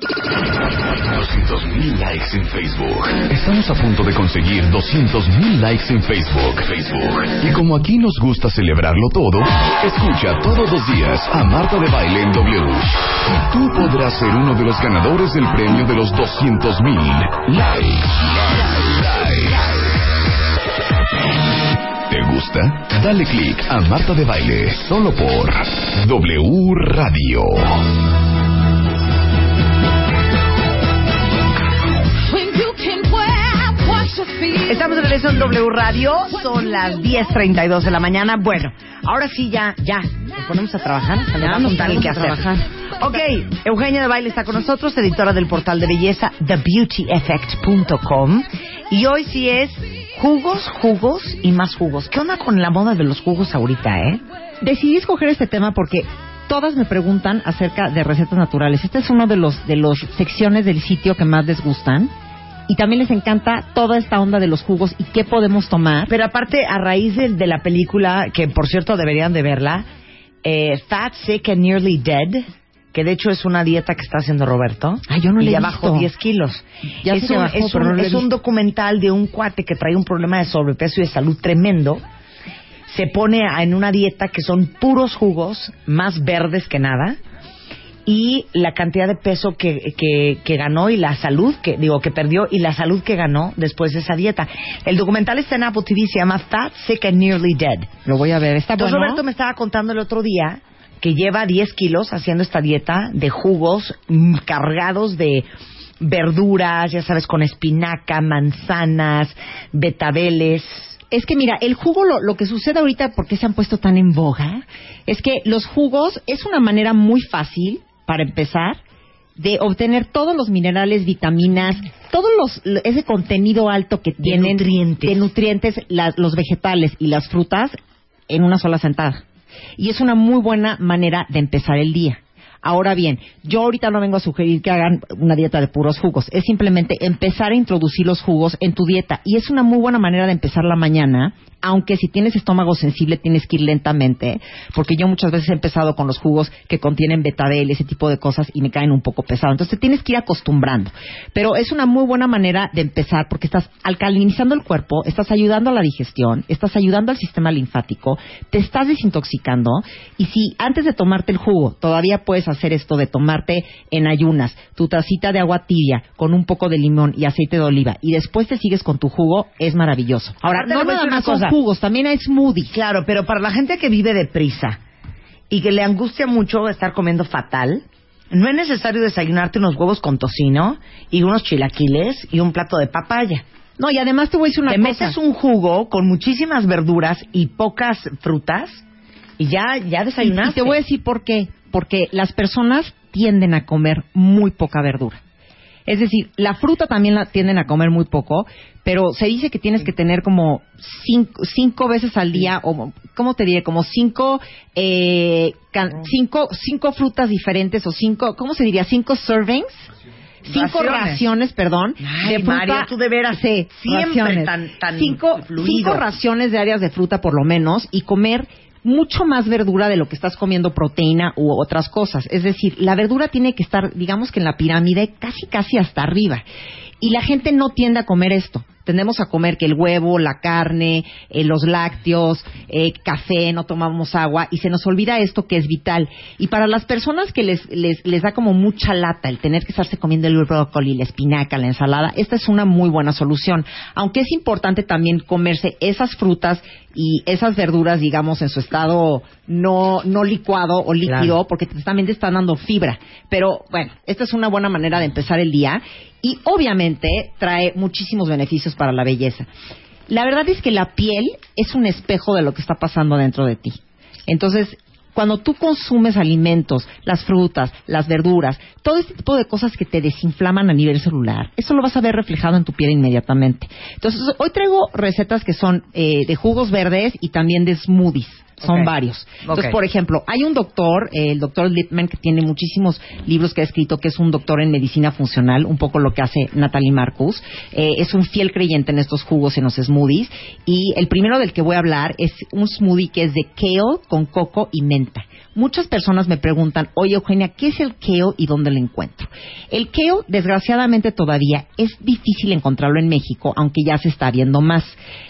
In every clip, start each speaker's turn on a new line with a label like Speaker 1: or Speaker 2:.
Speaker 1: 200.000 likes en Facebook. Estamos a punto de conseguir 200.000 likes en Facebook. Facebook. Y como aquí nos gusta celebrarlo todo, escucha todos los días a Marta de Baile en W. Y tú podrás ser uno de los ganadores del premio de los 200.000 likes. ¿Te gusta? Dale click a Marta de Baile solo por W Radio.
Speaker 2: Estamos de regreso en W Radio, son las 10.32 de la mañana. Bueno, ahora sí ya, ya, nos ponemos a trabajar, se nos el que hacer. Ok, Eugenia de Baile está con nosotros, editora del portal de belleza TheBeautyEffect.com y hoy sí es jugos, jugos y más jugos. ¿Qué onda con la moda de los jugos ahorita, eh?
Speaker 3: Decidí escoger este tema porque todas me preguntan acerca de recetas naturales. Este es uno de los de los secciones del sitio que más les gustan y también les encanta toda esta onda de los jugos y qué podemos tomar.
Speaker 2: Pero aparte, a raíz de, de la película, que por cierto deberían de verla, eh, Fat, Sick and Nearly Dead, que de hecho es una dieta que está haciendo Roberto.
Speaker 3: Ay, yo no
Speaker 2: y
Speaker 3: he
Speaker 2: ya
Speaker 3: visto.
Speaker 2: bajó 10 kilos.
Speaker 3: Ya
Speaker 2: es un,
Speaker 3: bajó,
Speaker 2: es un-
Speaker 3: no
Speaker 2: es documental de un cuate que trae un problema de sobrepeso y de salud tremendo. Se pone en una dieta que son puros jugos, más verdes que nada. Y la cantidad de peso que, que, que ganó y la salud que, digo, que perdió y la salud que ganó después de esa dieta. El documental está en Apple TV, se llama Fat, Sick and Nearly Dead.
Speaker 3: Lo voy a ver. Está
Speaker 2: Entonces
Speaker 3: bueno.
Speaker 2: Roberto me estaba contando el otro día que lleva 10 kilos haciendo esta dieta de jugos mm, cargados de verduras, ya sabes, con espinaca, manzanas, betabeles.
Speaker 3: Es que mira, el jugo, lo, lo que sucede ahorita, porque se han puesto tan en boga, es que los jugos es una manera muy fácil, para empezar, de obtener todos los minerales, vitaminas, todos los ese contenido alto que tienen
Speaker 2: nutrientes.
Speaker 3: de nutrientes las- los vegetales y las frutas en una sola sentada. Y es una muy buena manera de empezar el día. Ahora bien, yo ahorita no vengo a sugerir que hagan una dieta de puros jugos, es simplemente empezar a introducir los jugos en tu dieta y es una muy buena manera de empezar la mañana, aunque si tienes estómago sensible tienes que ir lentamente, porque yo muchas veces he empezado con los jugos que contienen betabel, ese tipo de cosas y me caen un poco pesado, entonces te tienes que ir acostumbrando. Pero es una muy buena manera de empezar porque estás alcalinizando el cuerpo, estás ayudando a la digestión, estás ayudando al sistema linfático, te estás desintoxicando y si antes de tomarte el jugo todavía puedes hacer esto de tomarte en ayunas tu tacita de agua tibia con un poco de limón y aceite de oliva y después te sigues con tu jugo, es maravilloso. Ahora, no nada más
Speaker 2: cosa.
Speaker 3: Jugos, también hay smoothies.
Speaker 2: Claro, pero para la gente que vive deprisa y que le angustia mucho estar comiendo fatal, no es necesario desayunarte unos huevos con tocino y unos chilaquiles y un plato de papaya.
Speaker 3: No, y además te voy a decir una
Speaker 2: Te
Speaker 3: cosa.
Speaker 2: metes un jugo con muchísimas verduras y pocas frutas y ya, ya
Speaker 3: Y-
Speaker 2: desayunaste.
Speaker 3: Y te voy a decir por qué. Porque las personas tienden a comer muy poca verdura. Es decir, la fruta también la tienden a comer muy poco, pero se dice que tienes que tener como cinco, cinco veces al día, o ¿cómo te diré? Como cinco, eh, can- cinco, cinco frutas diferentes, o cinco, ¿cómo se diría? Cinco servings. Cinco
Speaker 2: Raciones.
Speaker 3: raciones, perdón,
Speaker 2: Ay,
Speaker 3: de fruta.
Speaker 2: Mario, tú de veras,
Speaker 3: Sí,
Speaker 2: siempre
Speaker 3: raciones.
Speaker 2: tan- tan
Speaker 3: cinco,
Speaker 2: fluido.
Speaker 3: cinco raciones diarias de fruta por lo menos y comer mucho más verdura de lo que estás comiendo proteína u otras cosas. Es decir, la verdura tiene que estar, digamos que en la pirámide, casi casi hasta arriba. Y la gente no tiende a comer esto. Tendemos a comer que el huevo, la carne, eh, los lácteos, eh, café, no tomamos agua y se nos olvida esto que es vital. Y para las personas que les, les, les da como mucha lata el tener que estarse comiendo el brócoli, la espinaca, la ensalada, esta es una muy buena solución. Aunque es importante también comerse esas frutas y esas verduras, digamos, en su estado no, no licuado o líquido,
Speaker 2: Claro.
Speaker 3: porque también te están dando fibra. Pero bueno, esta es una buena manera de empezar el día y obviamente trae muchísimos beneficios para la belleza. La verdad es que la piel es un espejo de lo que está pasando dentro de ti. Entonces, cuando tú consumes alimentos, las frutas, las verduras, todo este tipo de cosas que te desinflaman a nivel celular, eso lo vas a ver reflejado en tu piel inmediatamente. Entonces, hoy traigo recetas que son eh, de jugos verdes y también de smoothies. Son varios. Entonces, por ejemplo, hay un doctor, eh, el doctor Lipman, que tiene muchísimos libros que ha escrito, que es un doctor en medicina funcional, un poco lo que hace Natalie Marcus. Eh, es un fiel creyente en estos jugos, en los smoothies. Y el primero del que voy a hablar es un smoothie que es de kale con coco y menta. Muchas personas me preguntan, oye Eugenia, ¿qué es el kale y dónde lo encuentro? El kale, desgraciadamente todavía, es difícil encontrarlo en México, aunque ya se está viendo más.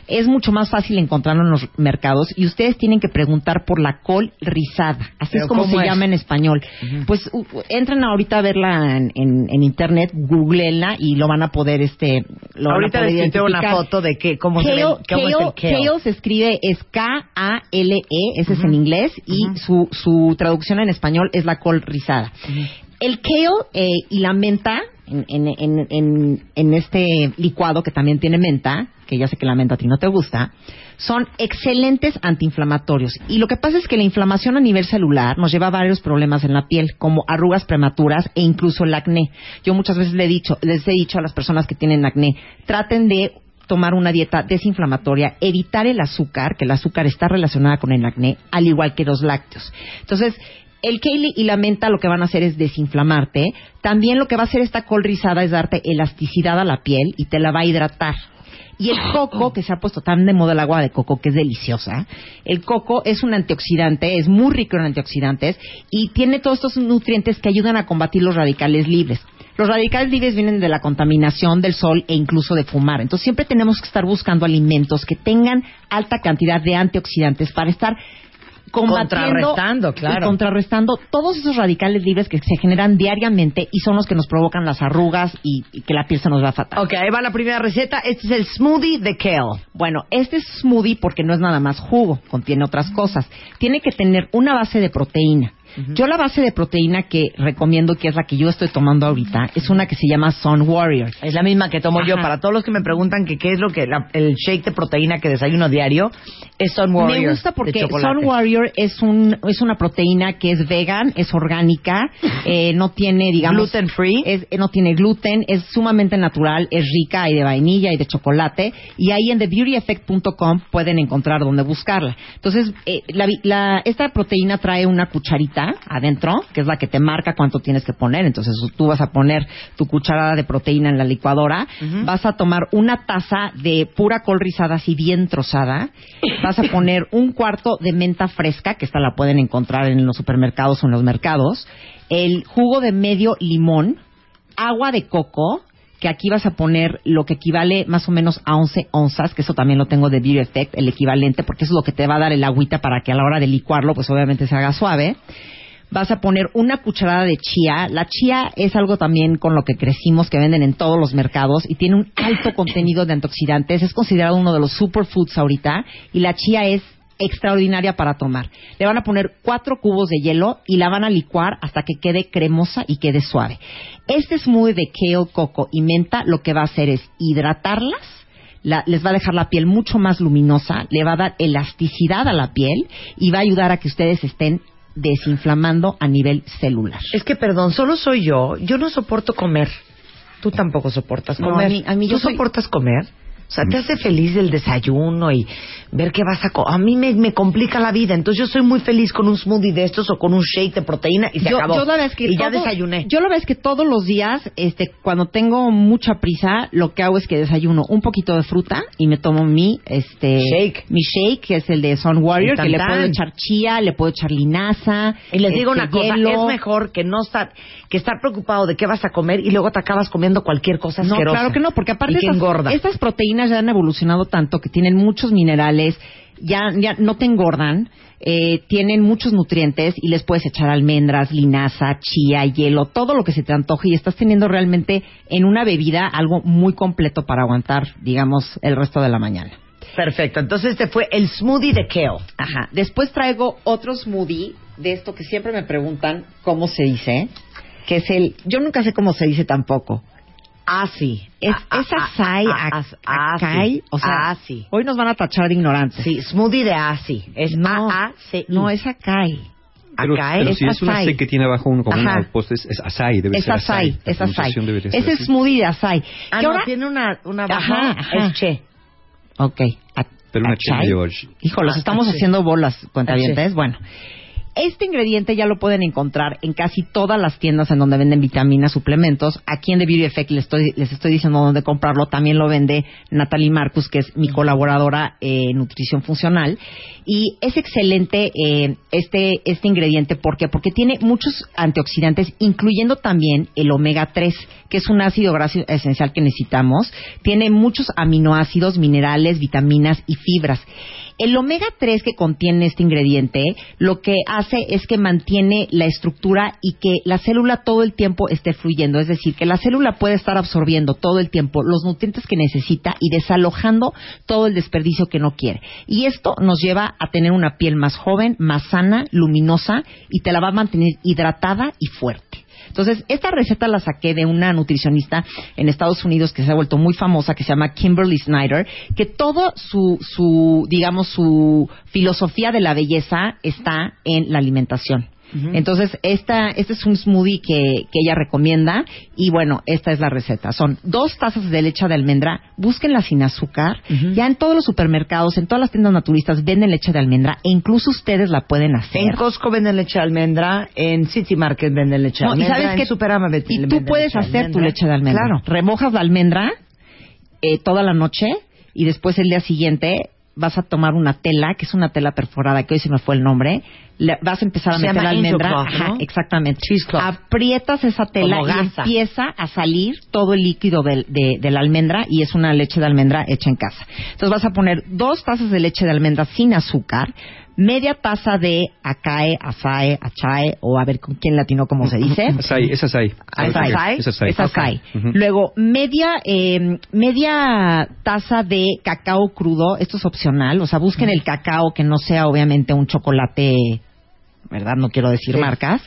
Speaker 3: Es mucho más fácil encontrarlo en los mercados y ustedes tienen que preguntar por la col rizada. Así
Speaker 2: ¿Pero
Speaker 3: es como se
Speaker 2: es?
Speaker 3: llama en español. Pues u- u- entren ahorita a verla en, en- en internet, googleenla y lo van a poder, este, lo van a
Speaker 2: Ahorita
Speaker 3: poder
Speaker 2: les tuiteo una foto de que, cómo, se ve,
Speaker 3: Kale,
Speaker 2: cómo es el
Speaker 3: kale-
Speaker 2: kale.
Speaker 3: se escribe es K-A-L-E, ese es en inglés, y su, su traducción en español es la col rizada. El kale eh, y la menta, en, en, en, en- en este licuado que también tiene menta, que ya sé que la menta a ti no te gusta, son excelentes antiinflamatorios. Y lo que pasa es que la inflamación a nivel celular nos lleva a varios problemas en la piel, como arrugas prematuras e incluso el acné. Yo muchas veces le he dicho, les he dicho a las personas que tienen acné, traten de tomar una dieta desinflamatoria, evitar el azúcar, que el azúcar está relacionada con el acné, al igual que los lácteos. Entonces, el kale y la menta lo que van a hacer es desinflamarte. También lo que va a hacer esta col rizada es darte elasticidad a la piel y te la va a hidratar. Y el coco, que se ha puesto tan de moda el agua de coco, que es deliciosa, el coco es un antioxidante, es muy rico en antioxidantes y tiene todos estos nutrientes que ayudan a combatir los radicales libres. Los radicales libres vienen de la contaminación, del sol e incluso de fumar. Entonces siempre tenemos que estar buscando alimentos que tengan alta cantidad de antioxidantes para estar
Speaker 2: Contrarrestando, claro.
Speaker 3: y contrarrestando todos esos radicales libres que se generan diariamente y son los que nos provocan las arrugas y, y que la piel se nos va fatal.
Speaker 2: Ok, ahí va la primera receta. Este es el smoothie de kale.
Speaker 3: Bueno, este es smoothie porque no es nada más jugo, contiene otras cosas. Tiene que tener una base de proteína. Yo la base de proteína que recomiendo, que es la que yo estoy tomando ahorita, es una que se llama Sun Warrior.
Speaker 2: Es la misma que tomo yo. Para todos los que me preguntan que qué es lo que la- el shake de proteína que desayuno diario, es Sun Warrior.
Speaker 3: Me gusta porque. Sun Warrior es un es una proteína que es vegan, es orgánica, eh, no tiene digamos
Speaker 2: Gluten free.
Speaker 3: es- eh, no tiene gluten, es sumamente natural, es rica, hay de vainilla y de chocolate y ahí en thebeautyeffect.com pueden encontrar dónde buscarla. Entonces eh, la la- esta proteína trae una cucharita adentro que es la que te marca cuánto tienes que poner. Entonces tú vas a poner tu cucharada de proteína en la licuadora, vas a tomar una taza de pura col rizada así bien trozada, vas a poner un cuarto de menta fresca, que esta la pueden encontrar en los supermercados o en los mercados, el jugo de medio limón, agua de coco, que aquí vas a poner lo que equivale más o menos a 11 onzas, que eso también lo tengo de Beauty Effect, el equivalente, porque eso es lo que te va a dar el agüita para que a la hora de licuarlo, pues obviamente se haga suave. Vas a poner una cucharada de chía. La chía es algo también con lo que crecimos, que venden en todos los mercados y tiene un alto contenido de antioxidantes. Es considerado uno de los superfoods ahorita y la chía es extraordinaria para tomar. Le van a poner cuatro cubos de hielo y la van a licuar hasta que quede cremosa y quede suave. Este smoothie de kale, coco y menta lo que va a hacer es hidratarlas, la- les va a dejar la piel mucho más luminosa, le va a dar elasticidad a la piel y va a ayudar a que ustedes estén desinflamando a nivel celular.
Speaker 2: Es que, perdón, solo soy yo. Yo no soporto comer. Tú tampoco soportas
Speaker 3: No,
Speaker 2: comer.
Speaker 3: a mí- a mí yo
Speaker 2: ¿Tú
Speaker 3: soy-
Speaker 2: soportas comer? O sea, te hace feliz el desayuno y ver qué vas a comer. A mí me, me complica la vida. Entonces yo soy muy feliz con un smoothie de estos o con un shake de proteína y se
Speaker 3: yo,
Speaker 2: acabó.
Speaker 3: yo la es que
Speaker 2: y ya desayuné.
Speaker 3: Yo la es que todos los días, este, cuando tengo mucha prisa, lo que hago es que desayuno un poquito de fruta y me tomo mi, este,
Speaker 2: Shake.
Speaker 3: mi shake, que es el de Sun Warrior, que le puedo echar chía, le puedo echar linaza.
Speaker 2: Y les digo
Speaker 3: este,
Speaker 2: una cosa,
Speaker 3: hielo.
Speaker 2: es mejor que no estar, que estar preocupado de qué vas a comer y luego te acabas comiendo cualquier cosa
Speaker 3: No,
Speaker 2: asquerosa.
Speaker 3: claro que no, porque aparte
Speaker 2: y que
Speaker 3: estas,
Speaker 2: engorda.
Speaker 3: estas proteínas ya han evolucionado tanto que tienen muchos minerales, ya, ya no te engordan, eh, tienen muchos nutrientes y les puedes echar almendras, linaza, chía, hielo, todo lo que se te antoje y estás teniendo realmente en una bebida algo muy completo para aguantar, digamos, el resto de la mañana.
Speaker 2: Perfecto. Entonces este fue el smoothie de kale.
Speaker 3: Ajá. Después traigo otro smoothie de esto que siempre me preguntan cómo se dice, que es el, yo nunca sé cómo se dice tampoco.
Speaker 2: Asi.
Speaker 3: Es,
Speaker 2: Ah,
Speaker 3: es
Speaker 2: ah, ah, ah,
Speaker 3: ac-
Speaker 2: ah,
Speaker 3: acai,
Speaker 2: sí.
Speaker 3: o sea,
Speaker 2: Asi.
Speaker 3: hoy nos van a tachar de ignorantes.
Speaker 2: Sí, smoothie de Asi. Es
Speaker 3: No,
Speaker 2: A-A-C-I.
Speaker 3: no es acai.
Speaker 4: Pero,
Speaker 2: Acai
Speaker 4: pero
Speaker 3: es
Speaker 4: si es una. C que tiene abajo un, como
Speaker 3: Ajá.
Speaker 4: una poste, es, es açaí, debe
Speaker 3: Es
Speaker 4: ser
Speaker 3: acai,
Speaker 4: La
Speaker 3: es
Speaker 4: ser
Speaker 3: Ese
Speaker 4: así.
Speaker 3: smoothie de acai.
Speaker 2: Ah,
Speaker 3: que
Speaker 2: no,
Speaker 3: ahora-
Speaker 2: tiene una, una baja.
Speaker 3: Ajá, ajá.
Speaker 2: Es che.
Speaker 3: Ok, a-
Speaker 4: Pero una chela, George.
Speaker 3: Hijo, los estamos haciendo bolas, cuentavientes. Bueno, este ingrediente ya lo pueden encontrar en casi todas las tiendas en donde venden vitaminas, suplementos. Aquí en The Beauty Effect les estoy, les estoy diciendo dónde comprarlo. También lo vende Natalie Marcus, que es mi colaboradora eh, en nutrición funcional. Y es excelente eh, este, este ingrediente. ¿Por qué? Porque tiene muchos antioxidantes, incluyendo también el omega 3, que es un ácido graso esencial que necesitamos. Tiene muchos aminoácidos, minerales, vitaminas y fibras. El omega 3 que contiene este ingrediente lo que hace es que mantiene la estructura y que la célula todo el tiempo esté fluyendo, es decir, que la célula puede estar absorbiendo todo el tiempo los nutrientes que necesita y desalojando todo el desperdicio que no quiere. Y esto nos lleva a tener una piel más joven, más sana, luminosa y te la va a mantener hidratada y fuerte. Entonces, esta receta la saqué de una nutricionista en Estados Unidos que se ha vuelto muy famosa, que se llama Kimberly Snyder, que todo su, su digamos, su filosofía de la belleza está en la alimentación. Entonces, esta, este es un smoothie que, que ella recomienda y bueno, esta es la receta. Son dos tazas de leche de almendra, búsquenla sin azúcar. Ya en todos los supermercados, en todas las tiendas naturistas venden leche de almendra e incluso ustedes la pueden hacer.
Speaker 2: En Costco venden leche de almendra, en City Market venden leche de
Speaker 3: No, y
Speaker 2: almendra,
Speaker 3: sabes que
Speaker 2: Superama venden
Speaker 3: y tú puedes hacer tu
Speaker 2: almendra.
Speaker 3: leche de almendra.
Speaker 2: Claro.
Speaker 3: Remojas la almendra eh, toda la noche y después el día siguiente vas a tomar una tela, que es una tela perforada, que hoy se me fue el nombre, le- vas a empezar a
Speaker 2: Se
Speaker 3: meter la almendra,
Speaker 2: Isocloth,
Speaker 3: Ajá,
Speaker 2: ¿no?
Speaker 3: exactamente, aprietas esa tela
Speaker 2: Como
Speaker 3: y
Speaker 2: gasa.
Speaker 3: empieza a salir todo el líquido del- de, de la almendra y es una leche de almendra hecha en casa. Entonces vas a poner dos tazas de leche de almendra sin azúcar, media taza de acae, azae, achae, o a ver con quién latino como se dice.
Speaker 4: Açaí, es açaí.
Speaker 3: Ah, es.
Speaker 4: Ujú.
Speaker 3: Luego, media, eh, media taza de cacao crudo. Esto es opcional. O sea, busquen el cacao que no sea obviamente un chocolate, ¿verdad? No quiero decir
Speaker 2: Sí.
Speaker 3: marcas.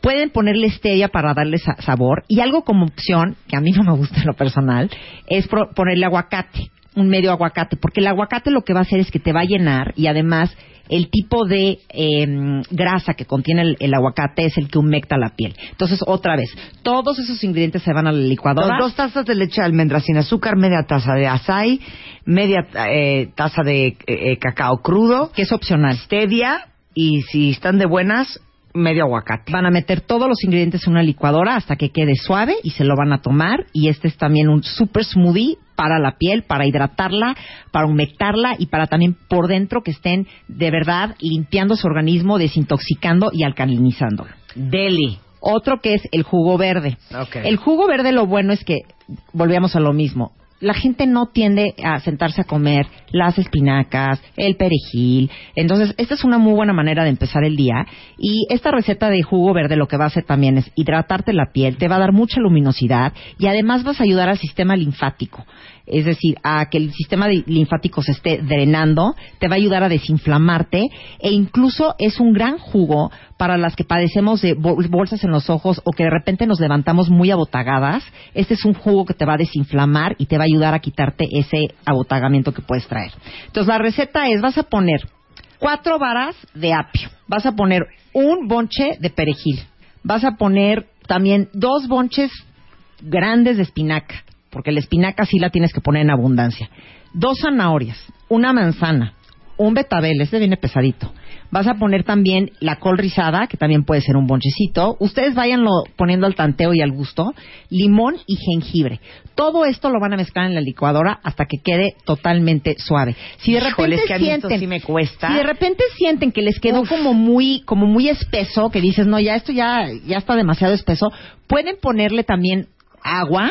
Speaker 3: Pueden ponerle stevia para darle sa- sabor. Y algo como opción, que a mí no me gusta en lo personal, es pro- ponerle aguacate. Un medio aguacate. Porque el aguacate lo que va a hacer es que te va a llenar y además el tipo de eh, grasa que contiene el, el aguacate es el que humecta la piel. Entonces, otra vez, todos esos ingredientes se van a la licuadora.
Speaker 2: Dos, dos tazas de leche de almendra sin azúcar, media taza de açaí, media eh, taza de eh, eh, cacao crudo,
Speaker 3: que es opcional.
Speaker 2: stevia y si están de buenas, medio aguacate.
Speaker 3: Van a meter todos los ingredientes en una licuadora hasta que quede suave y se lo van a tomar. Y este es también un super smoothie para la piel, para hidratarla, para humectarla y para también por dentro que estén de verdad limpiando su organismo, desintoxicando y alcalinizando.
Speaker 2: Deli.
Speaker 3: Otro que es el jugo verde. El jugo verde lo bueno es que, volvíamos a lo mismo, la gente no tiende a sentarse a comer las espinacas, el perejil. Entonces, esta es una muy buena manera de empezar el día. Y esta receta de jugo verde lo que va a hacer también es hidratarte la piel, te va a dar mucha luminosidad y además vas a ayudar al sistema linfático. Es decir, a que el sistema linfático se esté drenando, te va a ayudar a desinflamarte e incluso es un gran jugo para las que padecemos de bol- bolsas en los ojos o que de repente nos levantamos muy abotagadas. Este es un jugo que te va a desinflamar y te va a ayudar a quitarte ese abotagamiento que puedes traer. Entonces la receta es, vas a poner cuatro varas de apio, vas a poner un bonche de perejil, vas a poner también dos bonches grandes de espinaca, porque la espinaca sí la tienes que poner en abundancia. Dos zanahorias, una manzana, un betabel, este viene pesadito. Vas a poner también la col rizada, que también puede ser un bonchecito. Ustedes váyanlo poniendo al tanteo y al gusto. Limón y jengibre. Todo esto lo van a mezclar en la licuadora hasta que quede totalmente suave. Si de
Speaker 2: Híjole,
Speaker 3: repente
Speaker 2: es que a mí esto
Speaker 3: sienten,
Speaker 2: sí me cuesta.
Speaker 3: si de repente sienten que les quedó como muy, como muy espeso, que dices, no, ya esto ya, ya está demasiado espeso, pueden ponerle también agua,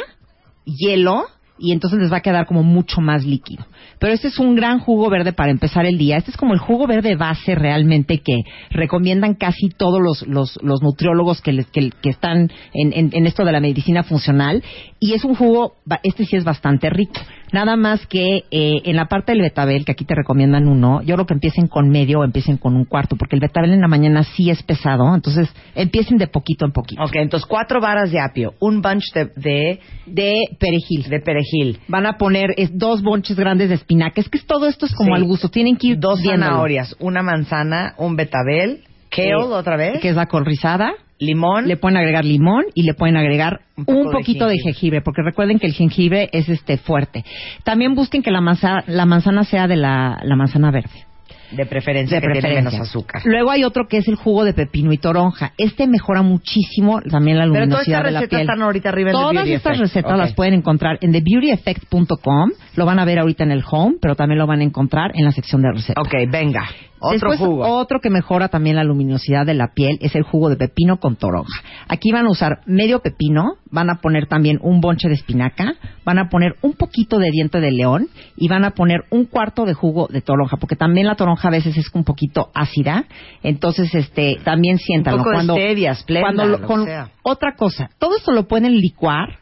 Speaker 3: hielo, y entonces les va a quedar como mucho más líquido. Pero este es un gran jugo verde para empezar el día. Este es como el jugo verde base realmente que recomiendan casi todos los, los, los nutriólogos que, les- que, que están en, en- en esto de la medicina funcional. Y es un jugo, este sí es bastante rico. Nada más que eh, en la parte del betabel, que aquí te recomiendan uno, yo creo que empiecen con medio o empiecen con un cuarto, porque el betabel en la mañana sí es pesado. Entonces empiecen de poquito en poquito.
Speaker 2: Ok, entonces cuatro varas de apio, un bunch de, de,
Speaker 3: De perejil.
Speaker 2: de perejil,
Speaker 3: Van a poner es, dos bonches grandes de espinaca. Es que todo esto es como
Speaker 2: Sí.
Speaker 3: al gusto. Tienen que ir
Speaker 2: dos zanahorias, una manzana, un betabel, kale
Speaker 3: Eh,
Speaker 2: otra vez.
Speaker 3: Que es la col rizada.
Speaker 2: Limón.
Speaker 3: le pueden agregar limón y le pueden agregar
Speaker 2: Un
Speaker 3: un,
Speaker 2: poco de
Speaker 3: poquito de
Speaker 2: jengibre.
Speaker 3: porque recuerden que el jengibre es este fuerte. También busquen que la manzana, la manzana sea de la, la manzana verde.
Speaker 2: de preferencia
Speaker 3: De
Speaker 2: que tiene
Speaker 3: preferencia.
Speaker 2: menos azúcar.
Speaker 3: Luego hay otro que es el jugo de pepino y toronja. Este mejora muchísimo también la
Speaker 2: Pero todas
Speaker 3: luminosidad
Speaker 2: estas recetas están ahorita arriba en The
Speaker 3: Todas
Speaker 2: Beauty
Speaker 3: estas
Speaker 2: Effect.
Speaker 3: recetas las pueden encontrar en thebeautyeffect.com. Lo van a ver ahorita en el home, pero también lo van a encontrar en la sección de recetas.
Speaker 2: Ok, venga. Otro
Speaker 3: Después,
Speaker 2: jugo.
Speaker 3: otro que mejora también la luminosidad de la piel es el jugo de pepino con toronja. Aquí van a usar medio pepino, van a poner también un bonche de espinaca, van a poner un poquito de diente de león y van a poner un cuarto de jugo de toronja, porque también la toronja a veces es un poquito ácida. Entonces, este, también siéntanlo.
Speaker 2: Un poco de
Speaker 3: cuando,
Speaker 2: stevia,
Speaker 3: cuando lo- con-
Speaker 2: sea.
Speaker 3: otra cosa, todo esto lo pueden licuar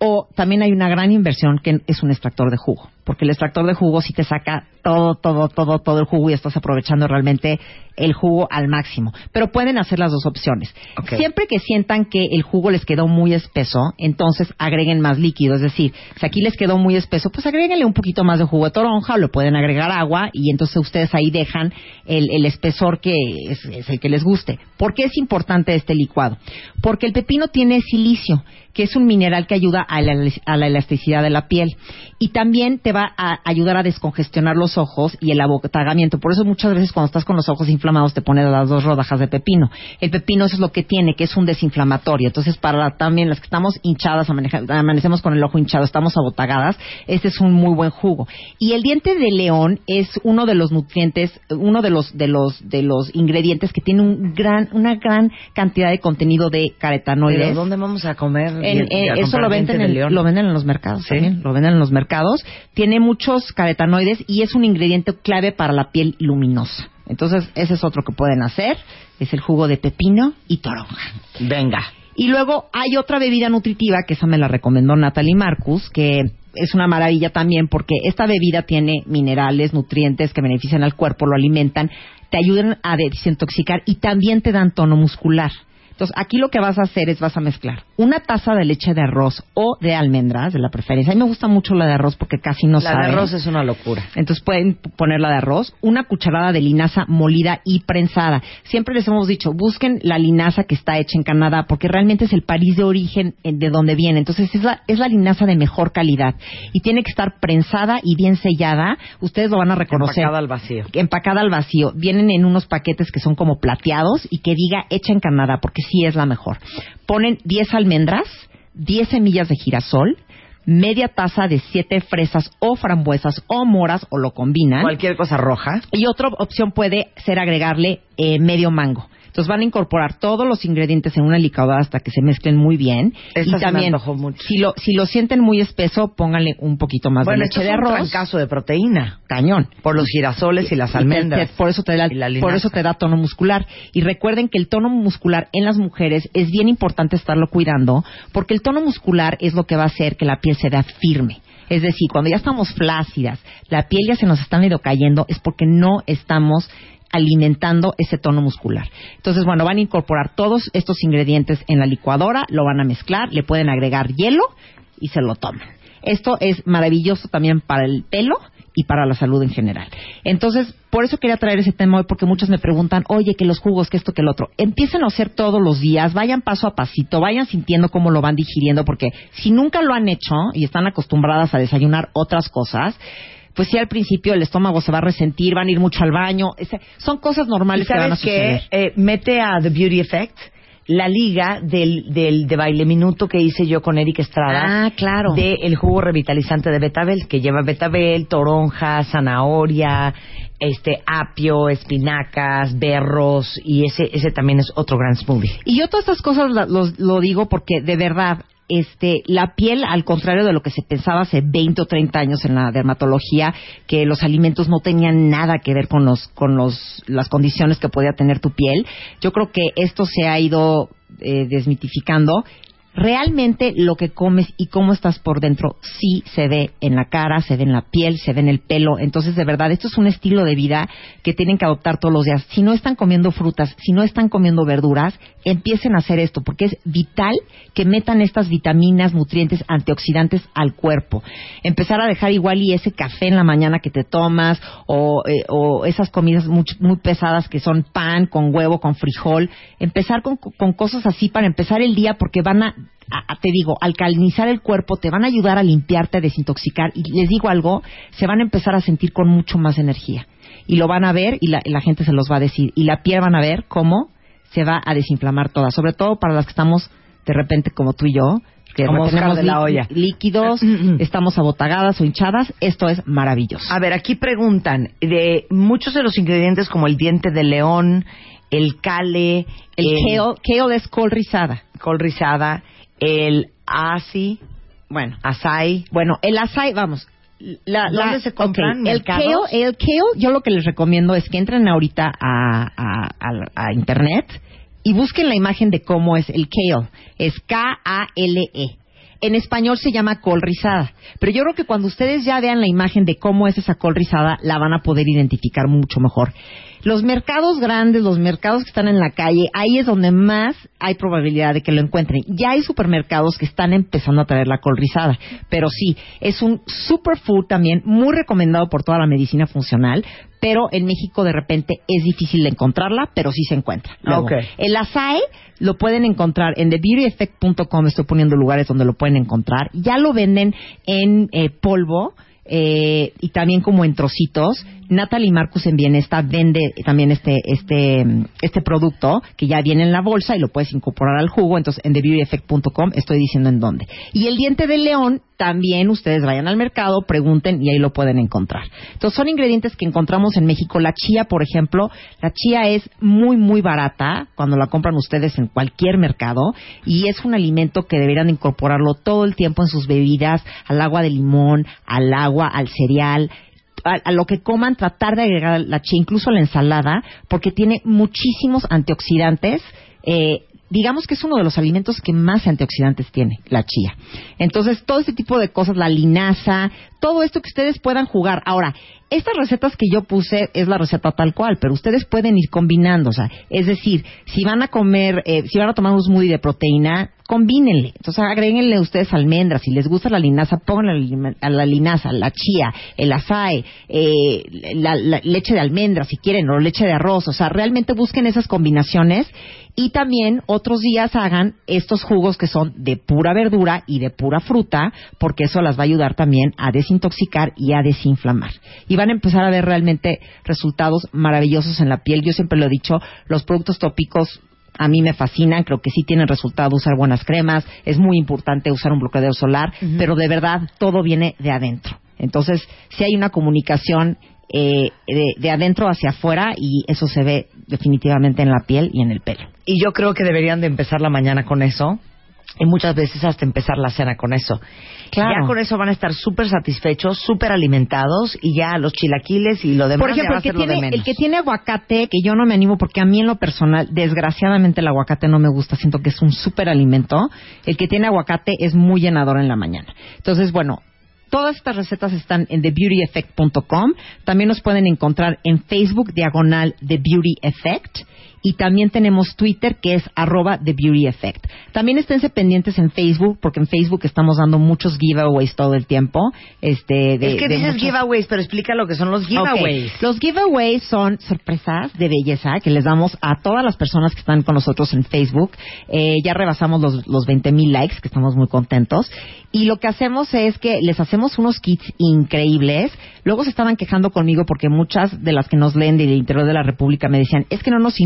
Speaker 3: o también hay una gran inversión que es un extractor de jugo, porque el extractor de jugo sí te saca todo, todo, todo, todo el jugo y estás aprovechando realmente el jugo al máximo. Pero pueden hacer las dos opciones. Siempre que sientan que el jugo les quedó muy espeso, entonces agreguen más líquido. Es decir, si aquí les quedó muy espeso, pues agréguenle un poquito más de jugo de toronja o le pueden agregar agua y entonces ustedes ahí dejan el, el espesor que es, es el que les guste. ¿Por qué es importante este licuado? Porque el pepino tiene silicio, que es un mineral que ayuda a la, a la elasticidad de la piel y también te va a ayudar a descongestionar los ojos y el abotagamiento. Por eso muchas veces cuando estás con los ojos inflamados te pones las dos rodajas de pepino. El pepino eso es lo que tiene, que es un desinflamatorio. Entonces para también las que estamos hinchadas, amanecemos con el ojo hinchado, estamos abotagadas, este es un muy buen jugo. Y el diente de león es uno de los nutrientes, uno de los de los de los ingredientes que tiene un gran una gran cantidad de contenido de caretanoides.
Speaker 2: ¿Pero dónde vamos a comer?
Speaker 3: En-
Speaker 2: y a
Speaker 3: en- eso lo venden,
Speaker 2: de
Speaker 3: en,
Speaker 2: león?
Speaker 3: lo venden en los mercados
Speaker 2: ¿Sí?
Speaker 3: también, lo venden en los mercados. Tiene muchos caretanoides y es un ingrediente clave para la piel luminosa. Entonces, ese es otro que pueden hacer, es el jugo de pepino y toronja.
Speaker 2: Venga.
Speaker 3: Y luego hay otra bebida nutritiva, que esa me la recomendó Natalie Marcus, que es una maravilla también porque esta bebida tiene minerales, nutrientes que benefician al cuerpo, lo alimentan, te ayudan a desintoxicar y también te dan tono muscular. Entonces, aquí lo que vas a hacer es vas a mezclar una taza de leche de arroz o de almendras, de la preferencia. A mí me gusta mucho la de arroz porque casi no
Speaker 2: La
Speaker 3: sabe.
Speaker 2: de arroz es una locura.
Speaker 3: Entonces pueden poner la de arroz, una cucharada de linaza molida y prensada. Siempre les hemos dicho, busquen la linaza que está hecha en Canadá, porque realmente es el París de origen de donde viene. Entonces es la, es la linaza de mejor calidad y tiene que estar prensada y bien sellada. Ustedes lo van a reconocer.
Speaker 2: Empacada al vacío.
Speaker 3: Empacada al vacío. Vienen en unos paquetes que son como plateados y que diga hecha en Canadá, porque sí es la mejor. Ponen 10 almendras, 10 semillas de girasol, media taza de 7 fresas o frambuesas o moras o lo combinan.
Speaker 2: Cualquier cosa roja.
Speaker 3: Y otra opción puede ser agregarle eh, medio mango. Entonces van a incorporar todos los ingredientes en una licuadora hasta que se mezclen muy bien.
Speaker 2: Esta
Speaker 3: y también,
Speaker 2: mucho.
Speaker 3: si lo, si lo sienten muy espeso, pónganle un poquito más
Speaker 2: Bueno,
Speaker 3: de
Speaker 2: esto
Speaker 3: leche
Speaker 2: es
Speaker 3: de
Speaker 2: un
Speaker 3: arroz.
Speaker 2: trancazo de proteína.
Speaker 3: Cañón.
Speaker 2: Por los girasoles y las
Speaker 3: Y te-
Speaker 2: almendras.
Speaker 3: te- por eso te da
Speaker 2: y
Speaker 3: por eso te da tono muscular y recuerden que el tono muscular en las mujeres es bien importante estarlo cuidando porque el tono muscular es lo que va a hacer que la piel se vea firme es decir cuando ya estamos flácidas la piel ya se nos está medio cayendo es porque no estamos alimentando ese tono muscular. Entonces, bueno, van a incorporar todos estos ingredientes en la licuadora, lo van a mezclar, le pueden agregar hielo y se lo toman. Esto es maravilloso también para el pelo y para la salud en general. Entonces, por eso quería traer ese tema hoy, porque muchos me preguntan, oye, que los jugos, que esto, que el otro. Empiecen a hacer todos los días, vayan paso a pasito, vayan sintiendo cómo lo van digiriendo, porque si nunca lo han hecho y están acostumbradas a desayunar otras cosas, pues sí al principio el estómago se va a resentir, van a ir mucho al baño, son cosas
Speaker 2: ¿Y
Speaker 3: normales que van a
Speaker 2: sabes qué?
Speaker 3: suceder.
Speaker 2: Eh, mete a The Beauty Effect la liga del, del de baile minuto que hice yo con Eric Estrada.
Speaker 3: Ah, claro.
Speaker 2: De el jugo revitalizante de betabel, que lleva betabel, toronja, zanahoria, este apio, espinacas, berros, y ese, ese también es otro gran smoothie.
Speaker 3: Y yo todas estas cosas los- lo digo porque de verdad, este, la piel, al contrario de lo que se pensaba hace 20 o 30 años en la dermatología, que los alimentos no tenían nada que ver con los, con los, las condiciones que podía tener tu piel, yo creo que esto se ha ido eh, desmitificando. Realmente lo que comes y cómo estás por dentro sí se ve en la cara, se ve en la piel, se ve en el pelo. Entonces, de verdad, esto es un estilo de vida que tienen que adoptar todos los días. Si no están comiendo frutas, si no están comiendo verduras, empiecen a hacer esto, porque es vital que metan estas vitaminas, nutrientes, antioxidantes al cuerpo. Empezar a dejar igual y ese café en la mañana que te tomas, o, eh, esas comidas muy, muy pesadas que son pan con huevo, con frijol. Empezar con cosas así para empezar el día, porque van a a- te digo, alcalinizar el cuerpo, te van a ayudar a limpiarte, a desintoxicar. Y les digo algo, se van a empezar a sentir con mucho más energía. Y lo van a ver y la, la gente se los va a decir. Y la piel van a ver cómo se va a desinflamar toda, sobre todo para las que estamos de repente como tú y yo, que
Speaker 2: Como Oscar
Speaker 3: retenemos
Speaker 2: de la
Speaker 3: lí-
Speaker 2: olla.
Speaker 3: líquidos, estamos abotagadas o hinchadas, esto es maravilloso.
Speaker 2: A ver, aquí preguntan de muchos de los ingredientes como el diente de león, el cale,
Speaker 3: El kale, kale es col rizada.
Speaker 2: col rizada, el asi,
Speaker 3: Bueno,
Speaker 2: asai.
Speaker 3: Bueno, el açaí, vamos. La, la-
Speaker 2: ¿Dónde se compran?
Speaker 3: El kale, el kale, yo lo que les recomiendo es que entren ahorita a, a- a- a internet y busquen la imagen de cómo es el kale. Es K-A-L-E. En español se llama col rizada. Pero yo creo que cuando ustedes ya vean la imagen de cómo es esa col rizada, la van a poder identificar mucho mejor. Los mercados grandes, los mercados que están en la calle, ahí es donde más hay probabilidad de que lo encuentren. Ya hay supermercados que están empezando a traer la col rizada. Pero sí, es un superfood también, muy recomendado por toda la medicina funcional. Pero en México de repente es difícil de encontrarla, pero sí se encuentra. Luego,
Speaker 2: Ok.
Speaker 3: el açaí lo pueden encontrar en TheBeautyEffect.com, estoy poniendo lugares donde lo pueden encontrar. Ya lo venden en eh, polvo eh, y también como en trocitos. Natalie Marcus en Bienesta vende también este este este producto que ya viene en la bolsa y lo puedes incorporar al jugo. Entonces en TheBeautyEffect.com estoy diciendo en dónde. Y el diente de león también ustedes vayan al mercado, pregunten y ahí lo pueden encontrar. Entonces son ingredientes que encontramos en México. La chía, por ejemplo, la chía es muy muy barata cuando la compran ustedes en cualquier mercado y es un alimento que deberían incorporarlo todo el tiempo en sus bebidas, al agua de limón, al agua, al cereal a, lo que coman, tratar de agregar la chía, incluso la ensalada, porque tiene muchísimos antioxidantes. Eh, digamos que es uno de los alimentos que más antioxidantes tiene, la chía. Entonces, todo este tipo de cosas, la linaza, todo esto que ustedes puedan jugar. Ahora, estas recetas que yo puse es la receta tal cual, pero ustedes pueden ir combinando, o sea, es decir, si van a comer, eh, si van a tomar un smoothie de proteína, combínenle. Entonces, agréguenle ustedes almendras. Si les gusta la linaza, pónganle a la linaza, la chía, el açaí, eh, la, la leche de almendras, si quieren, o leche de arroz. O sea, realmente busquen esas combinaciones y también otros días hagan estos jugos que son de pura verdura y de pura fruta, porque eso las va a ayudar también a desintoxicar y a desinflamar. Y van a empezar a ver realmente resultados maravillosos en la piel. Yo siempre lo he dicho, los productos tópicos a mí me fascinan, creo que sí tienen resultado usar buenas cremas, es muy importante usar un bloqueador solar, pero de verdad todo viene de adentro. Entonces, si hay una comunicación eh, de, de adentro hacia afuera y eso se ve definitivamente en la piel y en el pelo.
Speaker 2: Y yo creo que deberían de empezar la mañana con eso y muchas veces hasta empezar la cena con eso.
Speaker 3: Claro.
Speaker 2: Ya con eso van a estar súper satisfechos, súper alimentados y ya los chilaquiles y lo demás
Speaker 3: Por ejemplo,
Speaker 2: ya va
Speaker 3: el
Speaker 2: a
Speaker 3: que,
Speaker 2: lo de
Speaker 3: tiene,
Speaker 2: menos.
Speaker 3: el que tiene aguacate, que yo no me animo porque a mí en lo personal, desgraciadamente el aguacate no me gusta, siento que es un súper alimento. El que tiene aguacate es muy llenador en la mañana. Entonces, bueno, todas estas recetas están en TheBeautyEffect.com. También nos pueden encontrar en Facebook, diagonal The Beauty Effect. Y también tenemos Twitter, que es arroba The Beauty Effect. También esténse pendientes en Facebook, porque en Facebook estamos dando muchos giveaways todo el tiempo. Este, de,
Speaker 2: es que
Speaker 3: de
Speaker 2: dices
Speaker 3: muchos-
Speaker 2: giveaways, pero explica lo que son los giveaways.
Speaker 3: Los giveaways son sorpresas de belleza que les damos a todas las personas que están con nosotros en Facebook. Eh, ya rebasamos los, los 20 mil likes, que estamos muy contentos. Y lo que hacemos es que les hacemos unos kits increíbles. Luego se estaban quejando conmigo porque muchas de las que nos leen del interior de la República me decían, es que no nos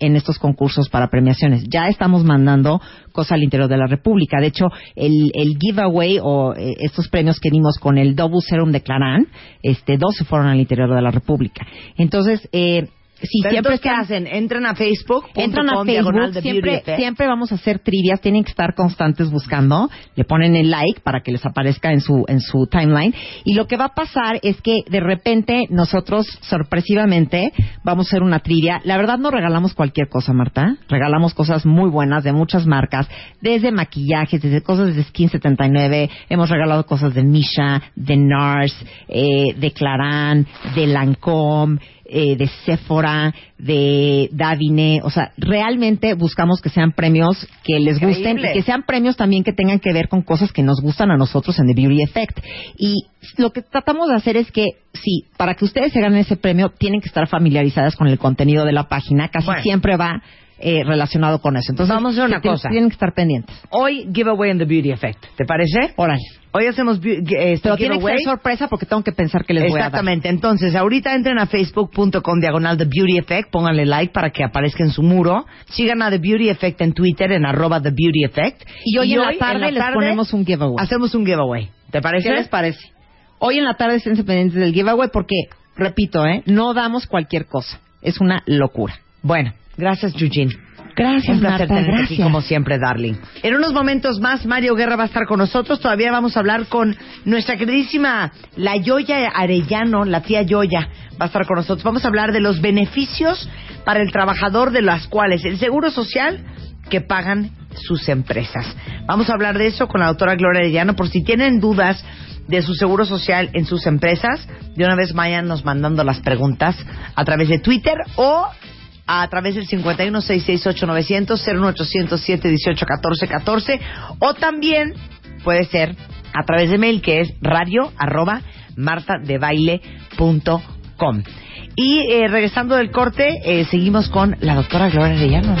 Speaker 3: en estos concursos para premiaciones. Ya estamos mandando cosas al interior de la República. De hecho, el, el giveaway o eh, estos premios que dimos con el Double Serum de Clarán, este, dos se fueron al interior de la República. Entonces, eh, Sí,
Speaker 2: Pero
Speaker 3: siempre
Speaker 2: entonces, ¿qué hacen? Entran a Facebook.
Speaker 3: Entran a Facebook, siempre, siempre vamos a hacer trivias, tienen que estar constantes buscando, le ponen el like para que les aparezca en su, en su timeline, y lo que va a pasar es que de repente nosotros, sorpresivamente, vamos a hacer una trivia. La verdad no regalamos cualquier cosa, Marta, regalamos cosas muy buenas de muchas marcas, desde maquillajes, desde cosas de Skin 79, hemos regalado cosas de Misha, de NARS, eh, de Clarán, de Lancome, eh, de Sephora, de Davine, o sea, realmente buscamos que sean premios que les gusten y que sean premios también que tengan que ver con cosas que nos gustan a nosotros en The Beauty Effect. Y lo que tratamos de hacer es que, sí, para que ustedes se ganen ese premio, tienen que estar familiarizadas con el contenido de la página, casi
Speaker 2: Bueno.
Speaker 3: siempre va eh, relacionado con eso. Entonces,
Speaker 2: Vamos a hacer una cosa.
Speaker 3: Tienen que estar pendientes.
Speaker 2: Hoy, giveaway en The Beauty Effect. ¿Te parece?
Speaker 3: Órale.
Speaker 2: Hoy hacemos este
Speaker 3: Pero tiene que ser sorpresa porque tengo que pensar que les voy a dar.
Speaker 2: Exactamente. Entonces, ahorita entren a facebook.com diagonal The Beauty Effect, pónganle like para que aparezca en su muro. Sigan a The Beauty Effect en Twitter en arroba The Beauty Effect.
Speaker 3: Y hoy en la tarde les ponemos un giveaway.
Speaker 2: Hacemos un giveaway. ¿Te parece?
Speaker 3: ¿Qué les parece? Hoy en la tarde estén pendientes del giveaway porque, repito, ¿eh? no damos cualquier cosa. Es una locura.
Speaker 2: Bueno, gracias, Eugene.
Speaker 3: Gracias,
Speaker 2: Un placer
Speaker 3: Marta,
Speaker 2: tenerte aquí,
Speaker 3: gracias.
Speaker 2: como siempre, darling. En unos momentos más, Mario Guerra va a estar con nosotros. Todavía vamos a hablar con nuestra queridísima La Yoya Arellano, la tía Yoya, va a estar con nosotros. Vamos a hablar de los beneficios para el trabajador de las cuales el Seguro Social que pagan sus empresas. Vamos a hablar de eso con la doctora Gloria Arellano. Por si tienen dudas de su seguro social en sus empresas, de una vez vayan nos mandando las preguntas a través de Twitter o a través del 51668900 01807 181414 o también puede ser a través de mail que es radio arroba martadebaile.com y eh, regresando del corte eh, seguimos con la doctora Gloria Arellano. no